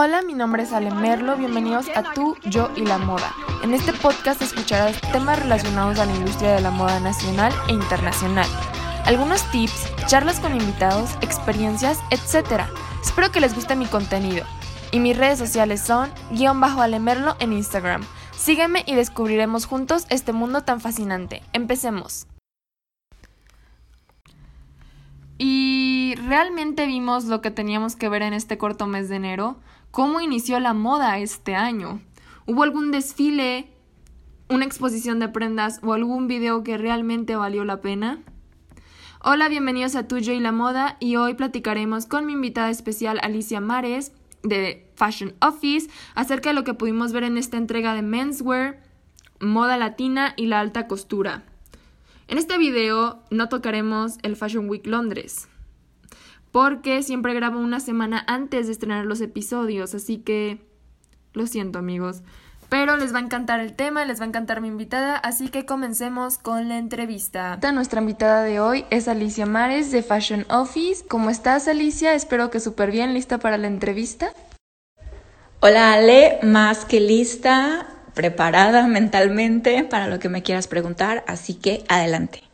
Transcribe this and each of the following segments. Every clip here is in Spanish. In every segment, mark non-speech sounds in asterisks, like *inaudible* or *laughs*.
Hola, mi nombre es Ale Merlo, bienvenidos a Tú, Yo y la Moda. En este podcast escucharás temas relacionados a la industria de la moda nacional e internacional. Algunos tips, charlas con invitados, experiencias, etc. Espero que les guste mi contenido. Y mis redes sociales son guion bajo Alemerlo en Instagram. Sígueme y descubriremos juntos este mundo tan fascinante. Empecemos. Y realmente vimos lo que teníamos que ver en este corto mes de enero cómo inició la moda este año. ¿Hubo algún desfile, una exposición de prendas o algún video que realmente valió la pena? Hola, bienvenidos a Tuyo y la Moda y hoy platicaremos con mi invitada especial Alicia Mares de Fashion Office acerca de lo que pudimos ver en esta entrega de menswear, moda latina y la alta costura. En este video no tocaremos el Fashion Week Londres, porque siempre grabo una semana antes de estrenar los episodios, así que lo siento amigos. Pero les va a encantar el tema, les va a encantar mi invitada, así que comencemos con la entrevista. Nuestra invitada de hoy es Alicia Mares de Fashion Office. ¿Cómo estás Alicia? Espero que súper bien, lista para la entrevista. Hola Ale, más que lista, preparada mentalmente para lo que me quieras preguntar, así que adelante.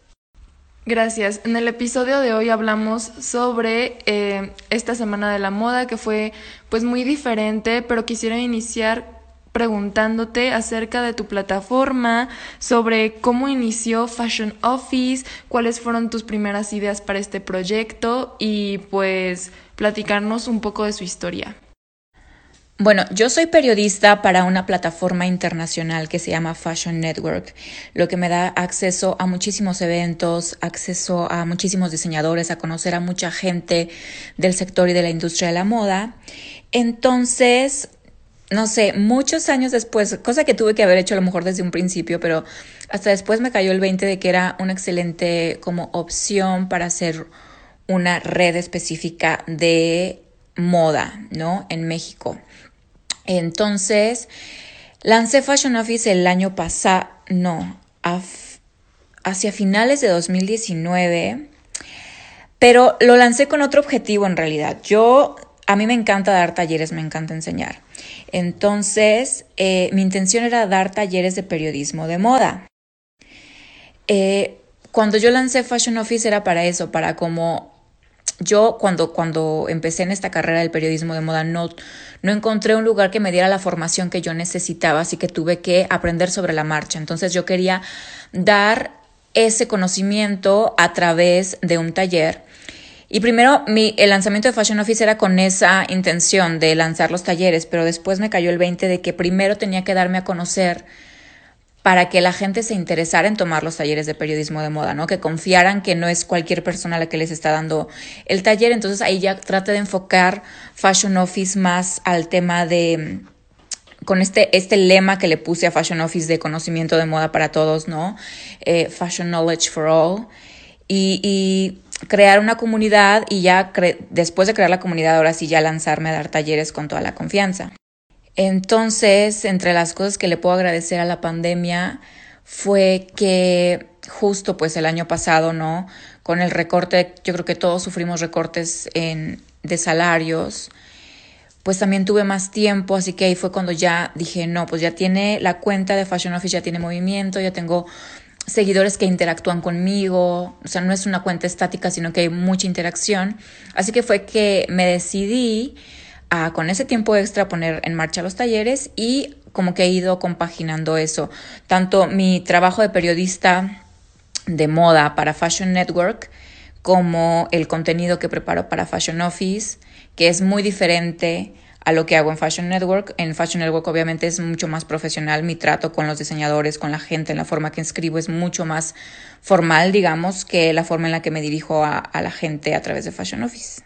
Gracias. En el episodio de hoy hablamos sobre eh, esta semana de la moda que fue pues muy diferente, pero quisiera iniciar preguntándote acerca de tu plataforma, sobre cómo inició Fashion Office, cuáles fueron tus primeras ideas para este proyecto y pues platicarnos un poco de su historia. Bueno, yo soy periodista para una plataforma internacional que se llama Fashion Network, lo que me da acceso a muchísimos eventos, acceso a muchísimos diseñadores, a conocer a mucha gente del sector y de la industria de la moda. Entonces, no sé, muchos años después, cosa que tuve que haber hecho a lo mejor desde un principio, pero hasta después me cayó el 20 de que era una excelente como opción para hacer una red específica de moda, ¿no? En México. Entonces, lancé Fashion Office el año pasado, no, hacia finales de 2019, pero lo lancé con otro objetivo en realidad. Yo, a mí me encanta dar talleres, me encanta enseñar. Entonces, eh, mi intención era dar talleres de periodismo de moda. Eh, cuando yo lancé Fashion Office era para eso, para como yo cuando, cuando empecé en esta carrera del periodismo de moda no, no encontré un lugar que me diera la formación que yo necesitaba, así que tuve que aprender sobre la marcha. Entonces yo quería dar ese conocimiento a través de un taller. Y primero mi, el lanzamiento de Fashion Office era con esa intención de lanzar los talleres, pero después me cayó el 20 de que primero tenía que darme a conocer para que la gente se interesara en tomar los talleres de periodismo de moda, ¿no? Que confiaran que no es cualquier persona la que les está dando el taller. Entonces ahí ya trate de enfocar Fashion Office más al tema de con este, este lema que le puse a Fashion Office de conocimiento de moda para todos, ¿no? Eh, fashion Knowledge for All. Y, y crear una comunidad y ya después de crear la comunidad, ahora sí ya lanzarme a dar talleres con toda la confianza. Entonces, entre las cosas que le puedo agradecer a la pandemia fue que justo pues el año pasado, ¿no? Con el recorte, yo creo que todos sufrimos recortes en, de salarios, pues también tuve más tiempo, así que ahí fue cuando ya dije, no, pues ya tiene la cuenta de Fashion Office, ya tiene movimiento, ya tengo seguidores que interactúan conmigo, o sea, no es una cuenta estática, sino que hay mucha interacción. Así que fue que me decidí con ese tiempo extra poner en marcha los talleres y como que he ido compaginando eso, tanto mi trabajo de periodista de moda para Fashion Network como el contenido que preparo para Fashion Office, que es muy diferente a lo que hago en Fashion Network. En Fashion Network obviamente es mucho más profesional, mi trato con los diseñadores, con la gente, en la forma que escribo es mucho más formal, digamos, que la forma en la que me dirijo a, a la gente a través de Fashion Office.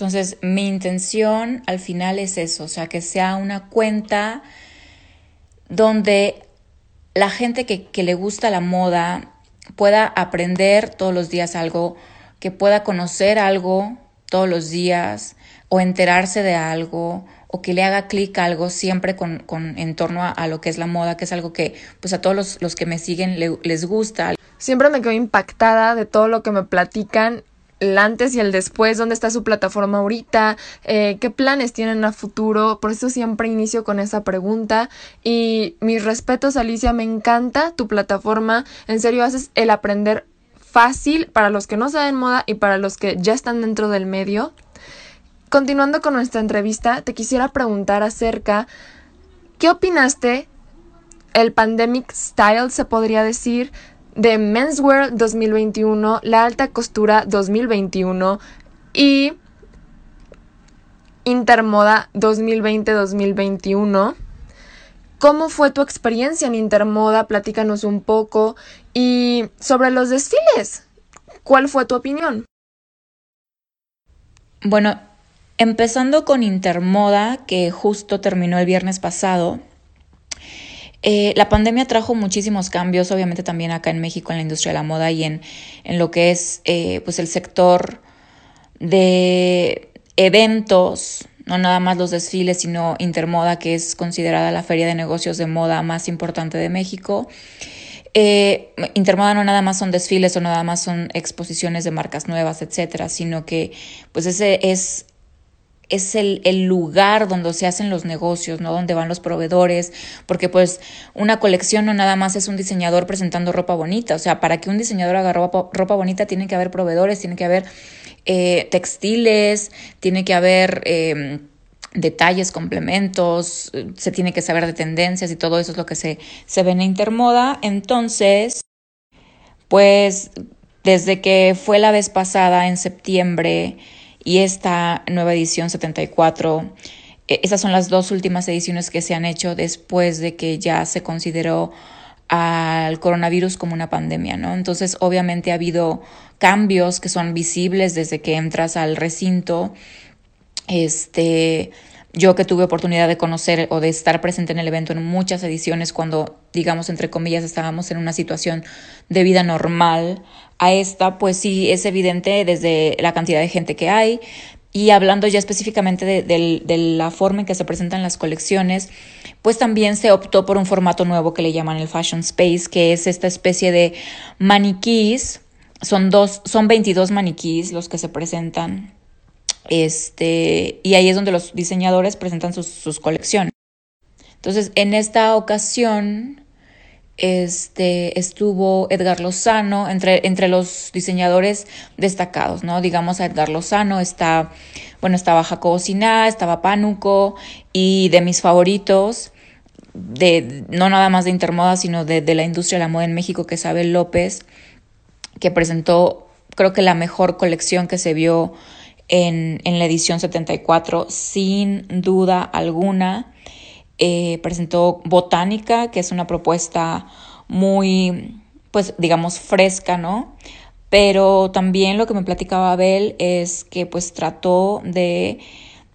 Entonces, mi intención al final es eso, o sea, que sea una cuenta donde la gente que, le gusta la moda pueda aprender todos los días algo, que pueda conocer algo todos los días o enterarse de algo o que le haga clic algo siempre con, en torno a, lo que es la moda, que es algo que pues a todos los, los que me siguen les gusta. Siempre me quedo impactada de todo lo que me platican el antes y el después, dónde está su plataforma ahorita, eh, qué planes tienen a futuro. Por eso siempre inicio con esa pregunta. Y mis respetos, Alicia, me encanta tu plataforma. En serio, haces el aprender fácil para los que no saben moda y para los que ya están dentro del medio. Continuando con nuestra entrevista, te quisiera preguntar acerca, ¿qué opinaste el Pandemic Style, se podría decir, de Menswear 2021, la alta costura 2021 y Intermoda 2020-2021? ¿Cómo fue tu experiencia en Intermoda? Platícanos un poco. Y sobre los desfiles, ¿cuál fue tu opinión? Bueno, empezando con Intermoda, que justo terminó el viernes pasado, eh, la pandemia trajo muchísimos cambios, obviamente también acá en México en la industria de la moda y en, en lo que es eh, pues el sector de eventos, no nada más los desfiles, sino Intermoda, que es considerada la feria de negocios de moda más importante de México. Eh, Intermoda no nada más son desfiles o nada más son exposiciones de marcas nuevas, etcétera, sino que pues ese es es el, el, lugar donde se hacen los negocios, ¿no? Donde van los proveedores, porque pues una colección no nada más es un diseñador presentando ropa bonita, o sea, para que un diseñador haga ropa, ropa bonita tiene que haber proveedores, tiene que haber eh, textiles, tiene que haber... Eh, detalles, complementos, se tiene que saber de tendencias y todo eso es lo que se, se ve en Intermoda. Entonces, pues desde que fue la vez pasada en septiembre, y esta nueva edición 74. E, esas son las dos últimas ediciones que se han hecho después de que ya se consideró al coronavirus como una pandemia, ¿no? Entonces, obviamente ha habido cambios que son visibles desde que entras al recinto. Este, yo que tuve oportunidad de conocer o de estar presente en el evento en muchas ediciones cuando, digamos, entre comillas, estábamos en una situación de vida normal, a esta, pues sí es evidente desde la cantidad de gente que hay. Y hablando ya específicamente de, la forma en que se presentan las colecciones, pues también se optó por un formato nuevo que le llaman el Fashion Space, que es esta especie de maniquís. Son, dos, son 22 maniquís los que se presentan este, y ahí es donde los diseñadores presentan sus, colecciones. Entonces, en esta ocasión, este, estuvo Edgar Lozano entre, entre los diseñadores destacados, ¿no? Digamos a Edgar Lozano está, bueno, estaba Jacobo Siná, estaba Pánuco y de mis favoritos, de, no nada más de Intermoda, sino de, de la industria de la moda en México, que es Abel López, que presentó, creo que la mejor colección que se vio en, la edición 74, sin duda alguna. Eh, presentó Botánica, que es una propuesta muy, pues digamos, fresca, ¿no? Pero también lo que me platicaba Abel es que pues trató de,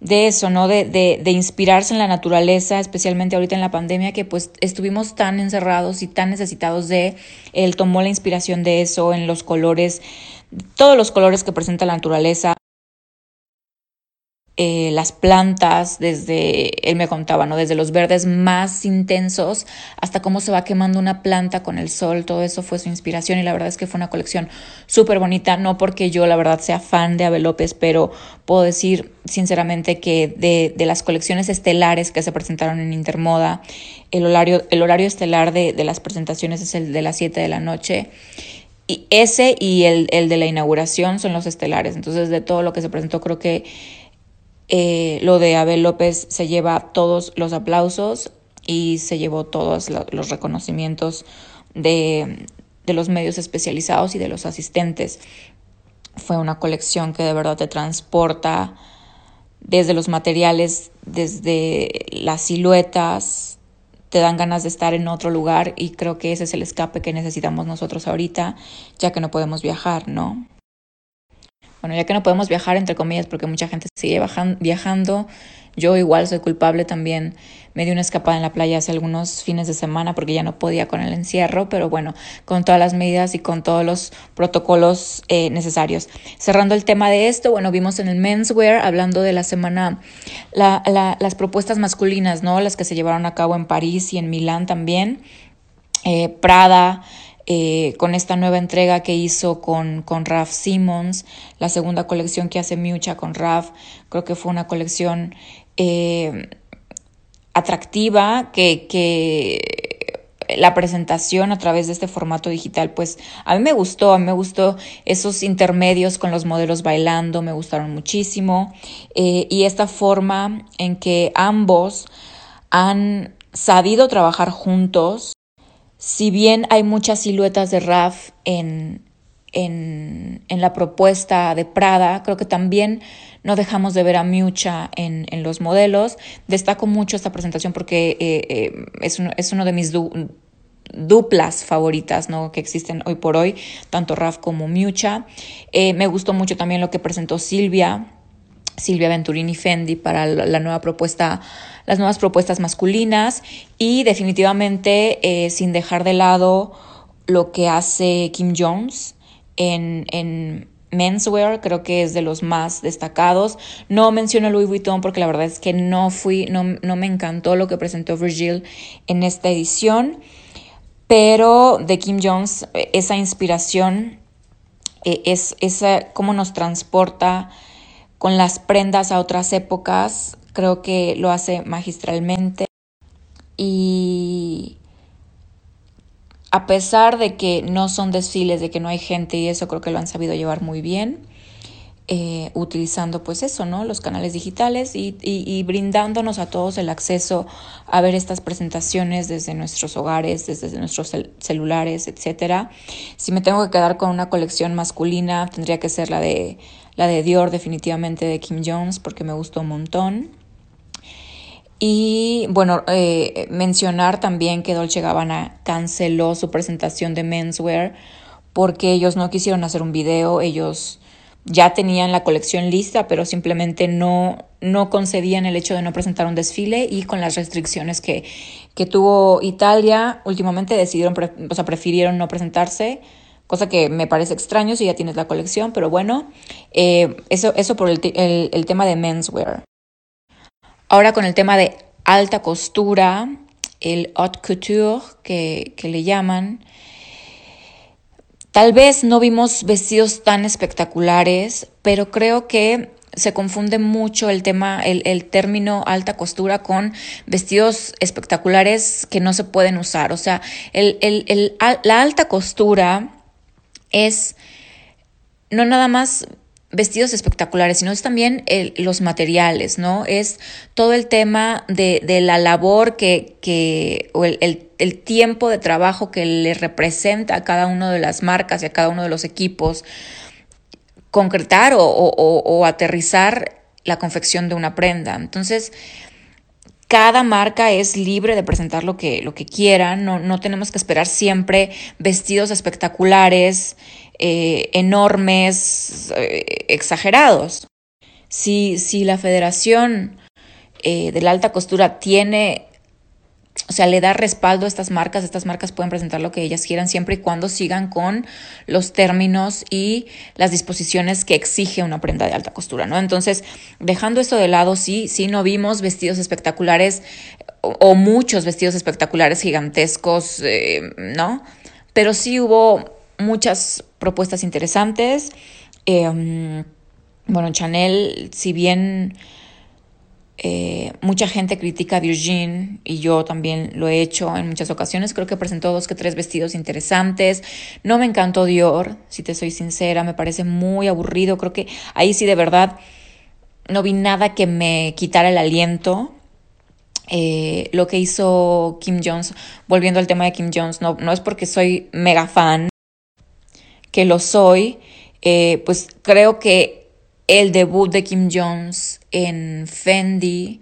de eso, ¿no? De, de, de, inspirarse en la naturaleza, especialmente ahorita en la pandemia, que pues estuvimos tan encerrados y tan necesitados de, él tomó la inspiración de eso en los colores, todos los colores que presenta la naturaleza. Eh, las plantas, desde, él me contaba, ¿no? Desde los verdes más intensos hasta cómo se va quemando una planta con el sol, todo eso fue su inspiración y la verdad es que fue una colección súper bonita, no porque yo la verdad sea fan de Abel López, pero puedo decir sinceramente que de, de las colecciones estelares que se presentaron en Intermoda, el horario, el horario estelar de, de las presentaciones es el de las 7 de la noche. Y ese y el, el de la inauguración son los estelares. Entonces, de todo lo que se presentó, creo que eh, lo de Abel López se lleva todos los aplausos y se llevó todos los reconocimientos de, de los medios especializados y de los asistentes. Fue una colección que de verdad te transporta desde los materiales, desde las siluetas, te dan ganas de estar en otro lugar y creo que ese es el escape que necesitamos nosotros ahorita, ya que no podemos viajar, ¿no? Bueno, ya que no podemos viajar, entre comillas, porque mucha gente sigue viajando, yo igual soy culpable también. Me di una escapada en la playa hace algunos fines de semana porque ya no podía con el encierro, pero bueno, con todas las medidas y con todos los protocolos eh, necesarios. Cerrando el tema de esto, bueno, vimos en el menswear, hablando de la semana, la, la, las propuestas masculinas, ¿no? Las que se llevaron a cabo en París y en Milán también. Eh, Prada, eh, con esta nueva entrega que hizo con, con Raf Simmons, la segunda colección que hace Miucha con Raf, creo que fue una colección eh, atractiva, que, que la presentación a través de este formato digital, pues a mí me gustó, a mí me gustó esos intermedios con los modelos bailando, me gustaron muchísimo eh, y esta forma en que ambos han sabido trabajar juntos, si bien hay muchas siluetas de Raf en, en, en la propuesta de Prada, creo que también no dejamos de ver a Miucha en, en los modelos. Destaco mucho esta presentación porque eh, eh, es, uno, es, uno, de mis duplas favoritas ¿no? que existen hoy por hoy, tanto Raf como Miucha. Eh, me gustó mucho también lo que presentó Silvia, Silvia Venturini Fendi para la, nueva propuesta, las nuevas propuestas masculinas y definitivamente sin dejar de lado lo que hace Kim Jones en, en menswear, creo que es de los más destacados. No menciono Louis Vuitton porque la verdad es que no fui, no, no me encantó lo que presentó Virgil en esta edición, pero de Kim Jones, esa inspiración e, es esa cómo nos transporta con las prendas a otras épocas, creo que lo hace magistralmente. Y a pesar de que no son desfiles, de que no hay gente y eso creo que lo han sabido llevar muy bien, eh, utilizando pues eso, ¿no? Los canales digitales y, y, brindándonos a todos el acceso a ver estas presentaciones desde nuestros hogares, desde nuestros celulares, etcétera. Si me tengo que quedar con una colección masculina, tendría que ser la de, la de Dior, definitivamente de Kim Jones, porque me gustó un montón. Y bueno, eh, mencionar también que Dolce Gabbana canceló su presentación de menswear porque ellos no quisieron hacer un video, ellos ya tenían la colección lista, pero simplemente no, no concedían el hecho de no presentar un desfile y con las restricciones que, que tuvo Italia, últimamente decidieron, o sea, prefirieron no presentarse, cosa que me parece extraño si ya tienes la colección, pero bueno, eh, eso, eso por el, el, tema de menswear. Ahora con el tema de alta costura, el haute couture que, que le llaman, tal vez no vimos vestidos tan espectaculares, pero creo que se confunde mucho el tema, el, el, término alta costura con vestidos espectaculares que no se pueden usar. O sea, el, el, la alta costura es no nada más vestidos espectaculares, sino es también los materiales, ¿no? Es todo el tema de, de la labor que, que o el, el, tiempo de trabajo que le representa a cada una de las marcas y a cada uno de los equipos concretar o, o aterrizar la confección de una prenda. Entonces, cada marca es libre de presentar lo que, lo que quieran, no, no tenemos que esperar siempre vestidos espectaculares, eh, enormes, eh, exagerados. Si, si, la federación eh, de la alta costura tiene, o sea, le da respaldo a estas marcas, estas marcas pueden presentar lo que ellas quieran siempre y cuando sigan con los términos y las disposiciones que exige una prenda de alta costura, ¿no? Entonces, dejando esto de lado, sí, sí, no vimos vestidos espectaculares o, muchos vestidos espectaculares gigantescos, ¿no? Pero sí hubo muchas propuestas interesantes. Em, bueno, Chanel, si bien eh, mucha gente critica a Virgin y yo también lo he hecho en muchas ocasiones, creo que presentó dos que tres vestidos interesantes. No me encantó Dior, si te soy sincera, me parece muy aburrido. Creo que ahí sí de verdad no vi nada que me quitara el aliento. Eh, lo que hizo Kim Jones, volviendo al tema de Kim Jones, no, no es porque soy mega fan, que lo soy, eh, pues creo que el debut de Kim Jones en Fendi,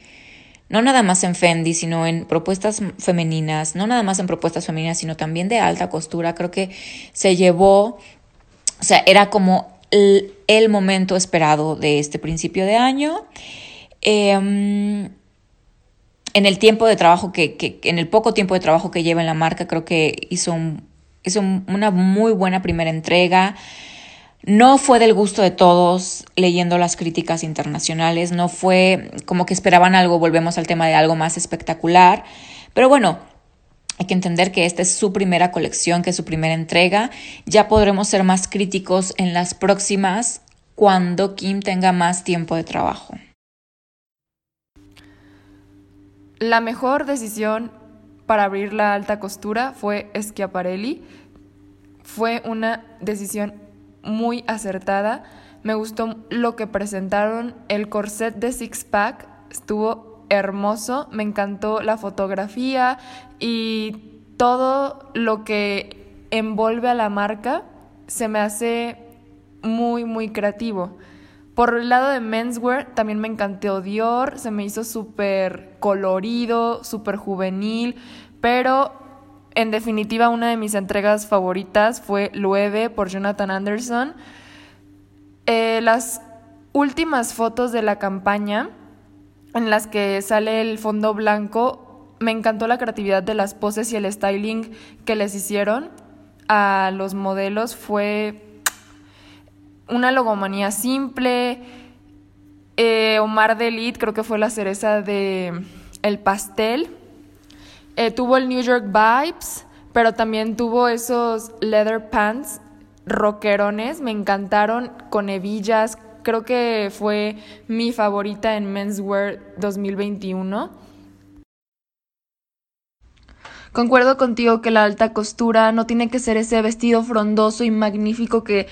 no nada más en Fendi, sino en propuestas femeninas, no nada más en propuestas femeninas, sino también de alta costura, creo que se llevó, o sea, era como el, momento esperado de este principio de año. Em, en el tiempo de trabajo que, en el poco tiempo de trabajo que lleva en la marca, creo que hizo es una muy buena primera entrega. No fue del gusto de todos leyendo las críticas internacionales, no fue como que esperaban algo, volvemos al tema de algo más espectacular. Pero bueno, Hay que entender que esta es su primera colección, que es su primera entrega. Ya podremos ser más críticos en las próximas cuando Kim tenga más tiempo de trabajo. La mejor decisión para abrir la alta costura fue Schiaparelli. Fue una decisión muy acertada. Me gustó lo que presentaron. El corset de Six Pack estuvo hermoso. Me encantó la fotografía y todo lo que envuelve a la marca se me hace muy, muy creativo. Por el lado de menswear, también me encantó Dior, se me hizo súper colorido, súper juvenil, pero en definitiva una de mis entregas favoritas fue Lueve por Jonathan Anderson. Eh, las últimas fotos de la campaña en las que sale el fondo blanco, me encantó la creatividad de las poses y el styling que les hicieron a los modelos, fue una logomanía simple. Eh, Omar de Elite creo que fue la cereza de el pastel. Eh, tuvo el New York Vibes, pero también tuvo esos leather pants rockerones, me encantaron con hebillas. Creo que fue mi favorita en Menswear 2021. Concuerdo contigo que la alta costura no tiene que ser ese vestido frondoso y magnífico que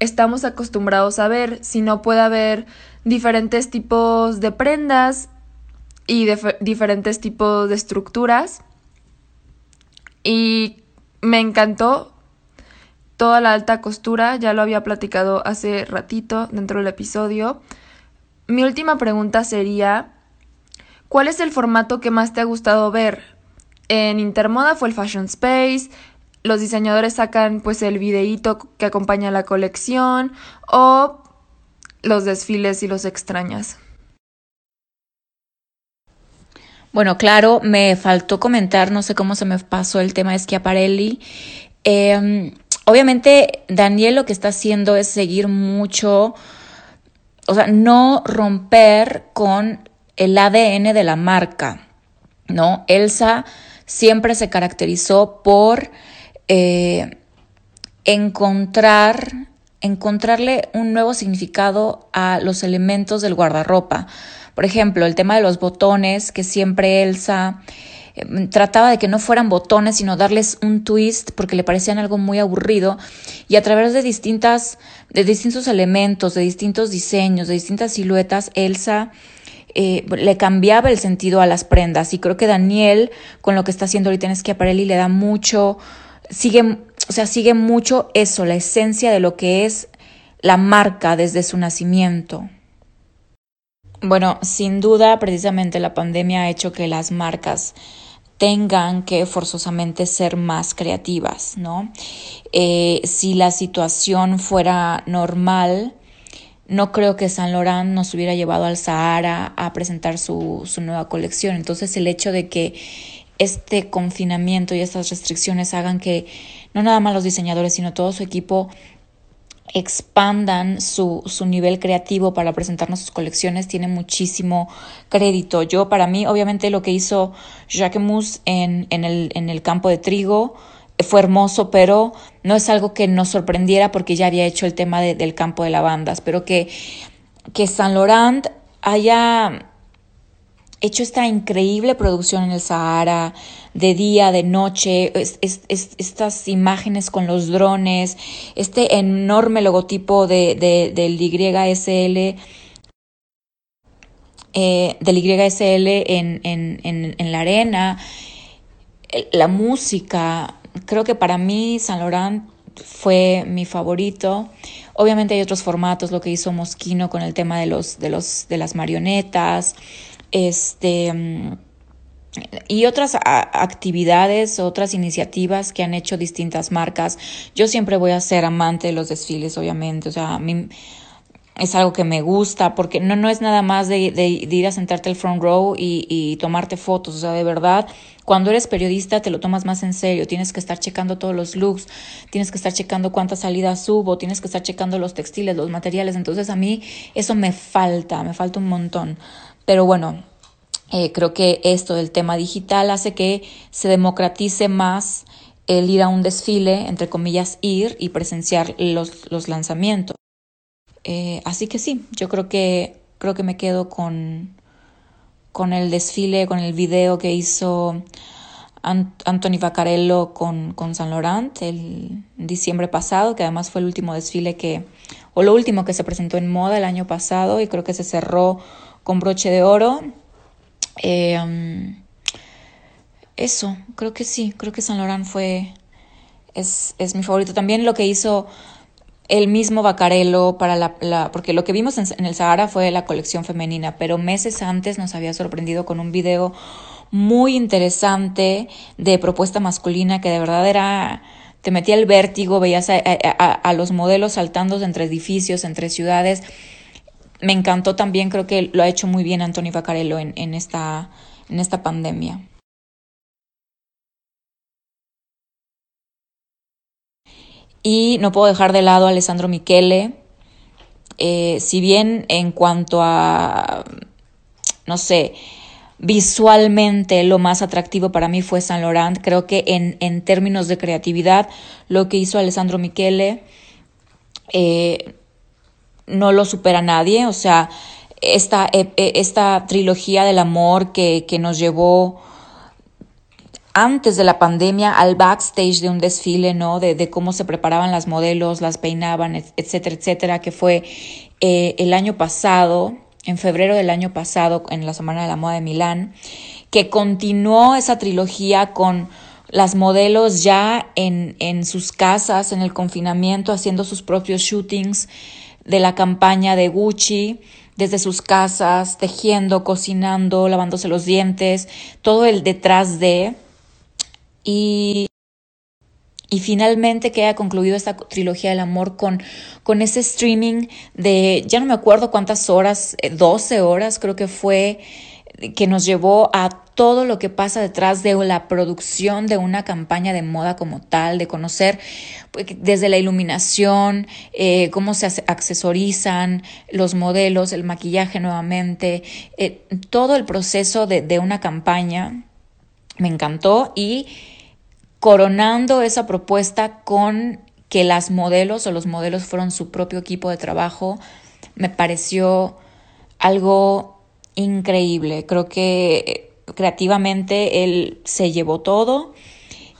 estamos acostumbrados a ver, sino puede haber diferentes tipos de prendas y diferentes tipos de estructuras. Y me encantó toda la alta costura, ya lo había platicado hace ratito dentro del episodio. Mi última pregunta sería, ¿cuál es el formato que más te ha gustado ver? En Intermoda fue el Fashion Space, los diseñadores sacan pues el videíto que acompaña la colección o los desfiles y los extrañas. Bueno, claro, me faltó comentar, no sé cómo se me pasó el tema de Schiaparelli. Em, obviamente, Daniel lo que está haciendo es seguir mucho, o sea, no romper con el ADN de la marca, ¿no? Elsa siempre se caracterizó por eh, encontrar, encontrarle un nuevo significado a los elementos del guardarropa. Por ejemplo, el tema de los botones, que siempre Elsa eh, trataba de que no fueran botones, sino darles un twist porque le parecían algo muy aburrido y a través de distintas de distintos elementos, de distintos diseños, de distintas siluetas, Elsa eh, le cambiaba el sentido a las prendas y creo que Daniel con lo que está haciendo ahorita en Schiaparelli le da mucho sigue, o sea, sigue mucho eso, la esencia de lo que es la marca desde su nacimiento. Bueno, sin duda, precisamente la pandemia ha hecho que las marcas tengan que forzosamente ser más creativas, ¿no? Eh, si la situación fuera normal, no creo que Saint Laurent nos hubiera llevado al Sahara a presentar su, su nueva colección. Entonces, el hecho de que este confinamiento y estas restricciones hagan que no nada más los diseñadores, sino todo su equipo expandan su, su nivel creativo para presentarnos sus colecciones tiene muchísimo crédito. Yo, para mí, obviamente, lo que hizo Jacques Mousse en, en, el, en el campo de trigo fue hermoso, pero no es algo que nos sorprendiera porque ya había hecho el tema del campo de lavandas, pero que, que Saint Laurent haya hecho esta increíble producción en el Sahara, de día, de noche, estas imágenes con los drones, este enorme logotipo de, del YSL. Eh, del YSL en, en, en, en, la arena, la música, creo que para mí San Laurent fue mi favorito. Obviamente hay otros formatos, lo que hizo Mosquino con el tema de los, de los, de las marionetas, este, mm, y otras actividades, otras iniciativas que han hecho distintas marcas. Yo siempre voy a ser amante de los desfiles, obviamente. O sea, a mí es algo que me gusta, porque no, no es nada más de, ir a sentarte al front row y, y, tomarte fotos. O sea, de verdad, cuando eres periodista te lo tomas más en serio. Tienes que estar checando todos los looks, tienes que estar checando cuántas salidas subo, tienes que estar checando los textiles, los materiales. Entonces a mí eso me falta, me falta un montón. Pero bueno, Eh, creo que esto del tema digital hace que se democratice más el ir a un desfile, entre comillas, ir y presenciar los, los lanzamientos. Eh, así que sí, yo creo que, creo que me quedo con, con el desfile, con el video que hizo Anthony Vaccarello con, con San Laurent el diciembre pasado, que además fue el último desfile que, o lo último que se presentó en moda el año pasado y creo que se cerró con broche de oro. Um, eso, creo que sí, creo que San Laurent fue, es, es mi favorito. También lo que hizo el mismo Bacarelo para la, porque lo que vimos en, el Sahara fue la colección femenina, pero meses antes nos había sorprendido con un video muy interesante de propuesta masculina que de verdad era te metía el vértigo, veías a, los modelos saltando entre edificios, entre ciudades. Me encantó también, creo que lo ha hecho muy bien Antonio Bacarello en, en, esta, en esta pandemia. Y no puedo dejar de lado a Alessandro Michele. Eh, si bien en cuanto a, no sé, visualmente lo más atractivo para mí fue Saint Laurent, creo que en, en términos de creatividad, lo que hizo Alessandro Michele eh, no lo supera nadie. O sea, esta, eh, esta trilogía del amor que, que nos llevó antes de la pandemia al backstage de un desfile, ¿no? De, cómo se preparaban las modelos, las peinaban, etcétera, etcétera, que fue eh, el año pasado, en febrero del año pasado, en la Semana de la Moda de Milán, que continuó esa trilogía con las modelos ya en sus casas, en el confinamiento, haciendo sus propios shootings de la campaña de Gucci desde sus casas, tejiendo, cocinando, lavándose los dientes, todo el detrás de y, y finalmente queda concluido esta trilogía del amor con, con ese streaming de, ya no me acuerdo cuántas horas, 12 eh, horas creo que fue, que nos llevó a todo lo que pasa detrás de la producción de una campaña de moda como tal, de conocer pues, desde la iluminación, eh, cómo se accesorizan los modelos, el maquillaje nuevamente, eh, todo el proceso de, de una campaña. Me encantó y coronando esa propuesta con que las modelos o los modelos fueron su propio equipo de trabajo, me pareció algo increíble. Creo que creativamente él se llevó todo.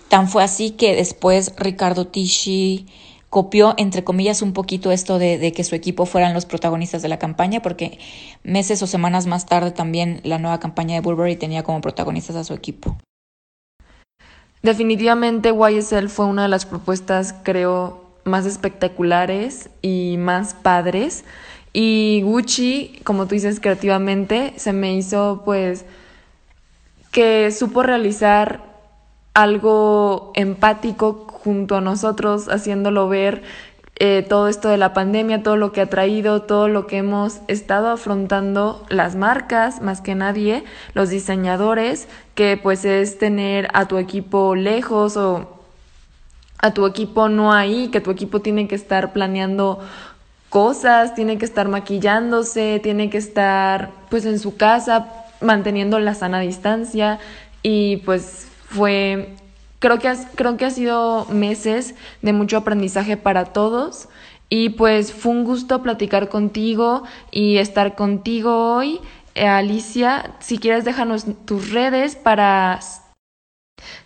Tan fue así que después Ricardo Tisci copió, entre comillas, un poquito esto de, de, que su equipo fueran los protagonistas de la campaña, porque meses o semanas más tarde también la nueva campaña de Burberry tenía como protagonistas a su equipo. Definitivamente YSL fue una de las propuestas, creo, más espectaculares y más padres. Y Gucci, como tú dices creativamente, se me hizo pues que supo realizar algo empático junto a nosotros, haciéndolo ver eh, todo esto de la pandemia, todo lo que ha traído, todo lo que hemos estado afrontando las marcas, más que nadie, los diseñadores, que pues es tener a tu equipo lejos o a tu equipo no ahí, que tu equipo tiene que estar planeando cosas, tiene que estar maquillándose, tiene que estar pues en su casa manteniendo la sana distancia. Y pues fue Creo que, creo que ha sido meses de mucho aprendizaje para todos y pues fue un gusto platicar contigo y estar contigo hoy. Eh, Alicia, si quieres déjanos tus redes para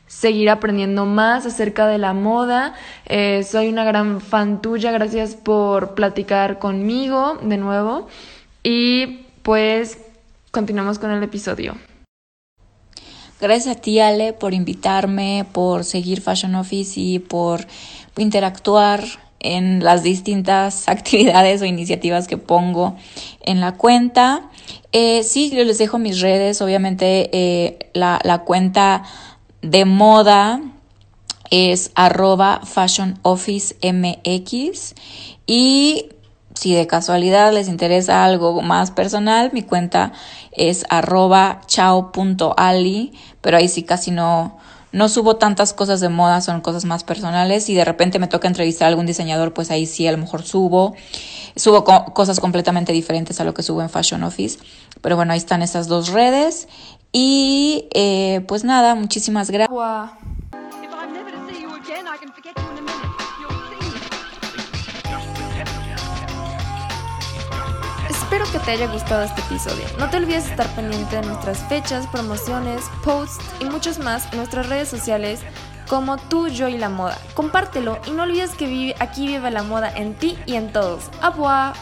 seguir aprendiendo más acerca de la moda. Eh, soy una gran fan tuya, gracias por platicar conmigo de nuevo y pues continuamos con el episodio. Gracias a ti, Ale, por invitarme, por seguir Fashion Office y por interactuar en las distintas *laughs* actividades o iniciativas que pongo en la cuenta. Eh, sí, yo les dejo mis redes, obviamente eh, la, cuenta de moda es arroba Fashion Office MX y si de casualidad les interesa algo más personal, mi cuenta es arroba chao.ali, pero ahí sí casi no, no subo tantas cosas de moda, son cosas más personales. Si de repente me toca entrevistar a algún diseñador, pues ahí sí a lo mejor subo. Subo cosas completamente diferentes a lo que subo en Fashion Office. Pero bueno, ahí están esas dos redes. Y eh, pues nada, muchísimas gracias. Que te haya gustado este episodio. No te olvides estar pendiente de nuestras fechas, promociones, posts y muchos más en nuestras redes sociales como tú, yo y la moda. Compártelo y no olvides que vive, aquí vive la moda en ti y en todos. ¡Abua!